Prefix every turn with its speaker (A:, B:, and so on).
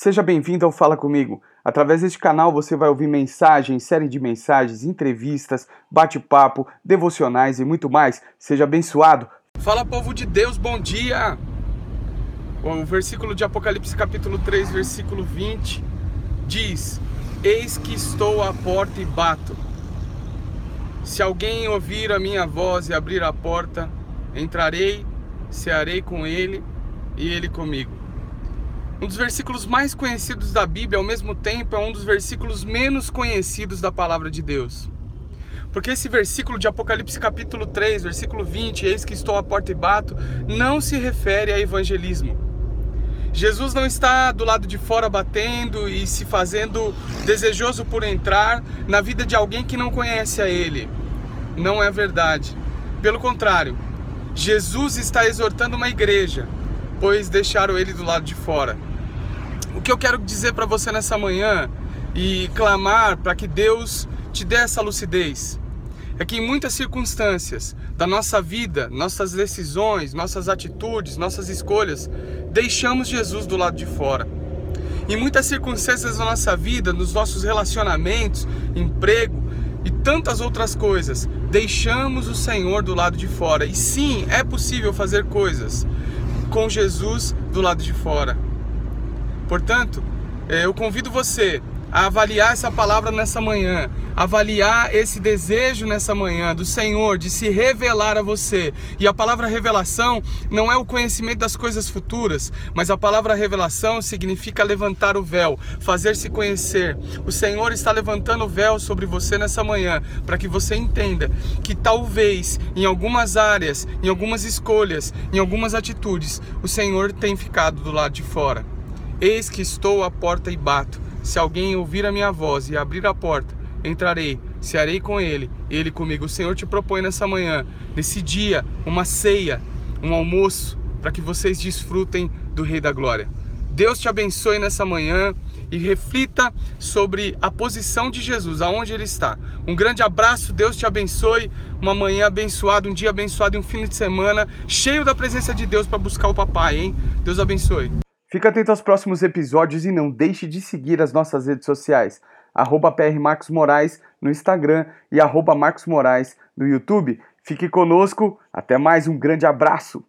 A: Seja bem-vindo ao Fala Comigo. Através deste canal você vai ouvir mensagens, série de mensagens, entrevistas, bate-papo, devocionais e muito mais. Seja abençoado.
B: Fala povo de Deus, bom dia! O versículo de Apocalipse capítulo 3, versículo 20 diz: Eis que estou à porta e bato. Se alguém ouvir a minha voz e abrir a porta, entrarei, cearei com ele e ele comigo. Um dos versículos mais conhecidos da Bíblia, ao mesmo tempo, é um dos versículos menos conhecidos da palavra de Deus. Porque esse versículo de Apocalipse capítulo 3, versículo 20, eis que estou à porta e bato, não se refere a evangelismo. Jesus não está do lado de fora batendo e se fazendo desejoso por entrar na vida de alguém que não conhece a Ele. Não é verdade. Pelo contrário, Jesus está exortando uma igreja, pois deixaram ele do lado de fora. O que eu quero dizer para você nessa manhã e clamar para que Deus te dê essa lucidez é que em muitas circunstâncias da nossa vida, nossas decisões, nossas atitudes, nossas escolhas, deixamos Jesus do lado de fora. Em muitas circunstâncias da nossa vida, nos nossos relacionamentos, emprego e tantas outras coisas, deixamos o Senhor do lado de fora. E sim, é possível fazer coisas com Jesus do lado de fora. Portanto, eh, eu convido você a avaliar essa palavra nessa manhã, avaliar esse desejo nessa manhã do Senhor de se revelar a você. E a palavra revelação não é o conhecimento das coisas futuras, mas a palavra revelação significa levantar o véu, fazer-se conhecer. O Senhor está levantando o véu sobre você nessa manhã para que você entenda que talvez em algumas áreas, em algumas escolhas, em algumas atitudes, o Senhor tem ficado do lado de fora. Eis que estou à porta e bato. Se alguém ouvir a minha voz e abrir a porta, entrarei, cearei com ele, ele comigo. O Senhor te propõe nessa manhã, nesse dia, uma ceia, um almoço, para que vocês desfrutem do Rei da Glória. Deus te abençoe nessa manhã e reflita sobre a posição de Jesus, aonde ele está. Um grande abraço, Deus te abençoe. Uma manhã abençoada, um dia abençoado e um fim de semana cheio da presença de Deus para buscar o papai, hein? Deus abençoe.
A: Fica atento aos próximos episódios e não deixe de seguir as nossas redes sociais, arroba Moraes no Instagram e arroba Marcos Moraes no YouTube. Fique conosco, até mais, um grande abraço!